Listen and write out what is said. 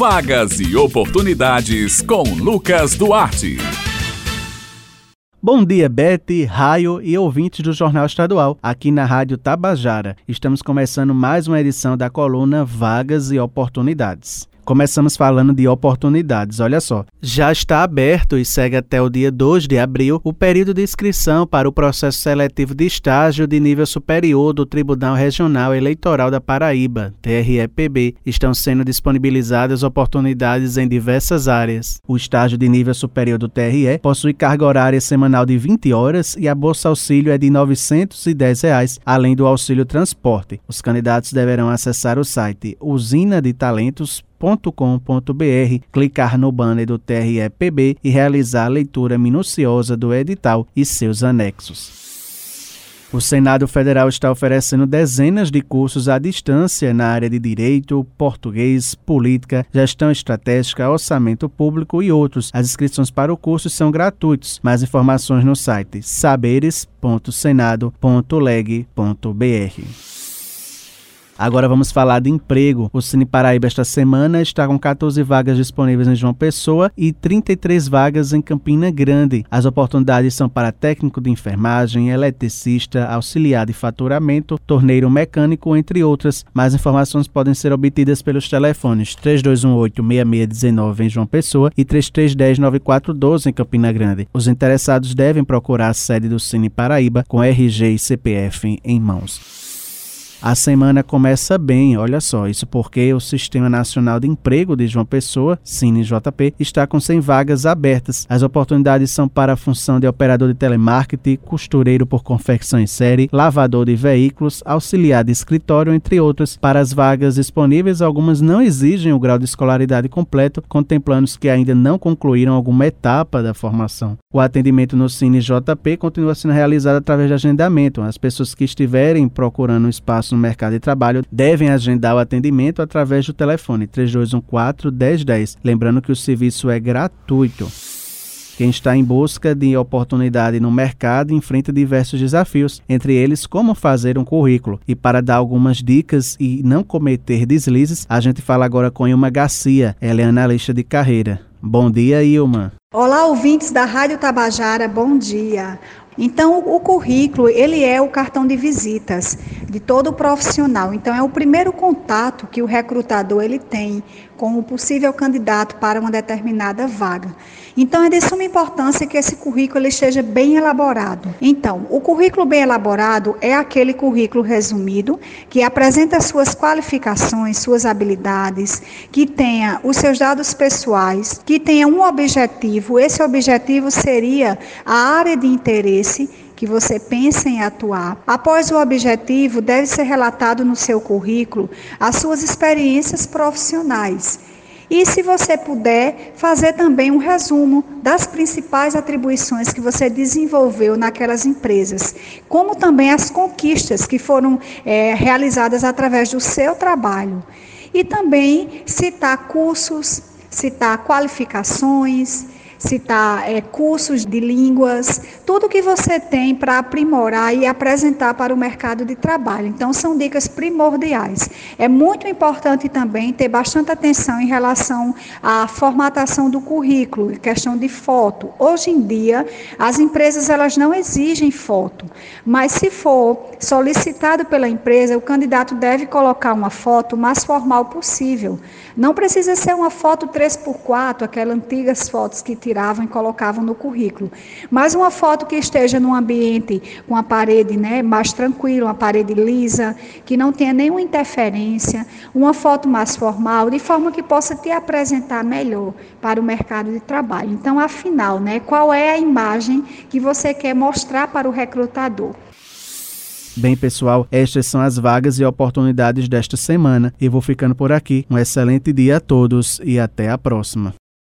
Vagas e oportunidades com Lucas Duarte. Bom dia, Bete, Raio e ouvintes do Jornal Estadual, aqui na Rádio Tabajara. Estamos começando mais uma edição da coluna Vagas e Oportunidades. Começamos falando de oportunidades. Olha só, já está aberto e segue até o dia 2 de abril o período de inscrição para o processo seletivo de estágio de nível superior do Tribunal Regional Eleitoral da Paraíba, TREPB. Estão sendo disponibilizadas oportunidades em diversas áreas. O estágio de nível superior do TRE possui carga horária semanal de 20 horas e a bolsa auxílio é de 910 reais, além do auxílio transporte. Os candidatos deverão acessar o site usina de talentos com.br, clicar no banner do TREPB e realizar a leitura minuciosa do edital e seus anexos. O Senado Federal está oferecendo dezenas de cursos à distância na área de direito, português, política, gestão estratégica, orçamento público e outros. As inscrições para o curso são gratuitas. Mais informações no site saberes.senado.leg.br. Agora vamos falar de emprego. O Cine Paraíba esta semana está com 14 vagas disponíveis em João Pessoa e 33 vagas em Campina Grande. As oportunidades são para técnico de enfermagem, eletricista, auxiliar de faturamento, torneiro mecânico, entre outras. Mais informações podem ser obtidas pelos telefones 3218-6619 em João Pessoa e 3310-9412 em Campina Grande. Os interessados devem procurar a sede do Cine Paraíba com RG e CPF em mãos. A semana começa bem, olha só, isso porque o Sistema Nacional de Emprego de João Pessoa, CineJP, está com 100 vagas abertas. As oportunidades são para a função de operador de telemarketing, costureiro por confecção em série, lavador de veículos, auxiliar de escritório, entre outras. Para as vagas disponíveis, algumas não exigem o grau de escolaridade completo, contemplando os que ainda não concluíram alguma etapa da formação. O atendimento no CineJP continua sendo realizado através de agendamento. As pessoas que estiverem procurando um espaço no mercado de trabalho devem agendar o atendimento através do telefone 3214 1010. Lembrando que o serviço é gratuito. Quem está em busca de oportunidade no mercado enfrenta diversos desafios, entre eles como fazer um currículo. E para dar algumas dicas e não cometer deslizes, a gente fala agora com Ilma Garcia, ela é analista de carreira. Bom dia, Ilma. Olá, ouvintes da Rádio Tabajara, bom dia. Então, o currículo, ele é o cartão de visitas de todo profissional. Então, é o primeiro contato que o recrutador ele tem com o possível candidato para uma determinada vaga. Então, é de suma importância que esse currículo esteja bem elaborado. Então, o currículo bem elaborado é aquele currículo resumido que apresenta suas qualificações, suas habilidades, que tenha os seus dados pessoais, que tenha um objetivo. Esse objetivo seria a área de interesse que você pensa em atuar. Após o objetivo, deve ser relatado no seu currículo as suas experiências profissionais. E se você puder, fazer também um resumo das principais atribuições que você desenvolveu naquelas empresas, como também as conquistas que foram é, realizadas através do seu trabalho. E também citar cursos, citar qualificações, citar é, cursos de línguas, tudo que você tem para aprimorar e apresentar para o mercado de trabalho. Então, são dicas primordiais. É muito importante também ter bastante atenção em relação à formatação do currículo, questão de foto. Hoje em dia, as empresas elas não exigem foto, mas se for solicitado pela empresa, o candidato deve colocar uma foto mais formal possível. Não precisa ser uma foto 3x4, aquelas antigas fotos que tiravam e colocavam no currículo. Mas uma foto que esteja num ambiente com a parede né, mais tranquila, uma parede lisa, que não tenha nenhuma interferência, uma foto mais formal, de forma que possa te apresentar melhor para o mercado de trabalho. Então, afinal, né, qual é a imagem que você quer mostrar para o recrutador? Bem, pessoal, estas são as vagas e oportunidades desta semana. Eu vou ficando por aqui. Um excelente dia a todos e até a próxima.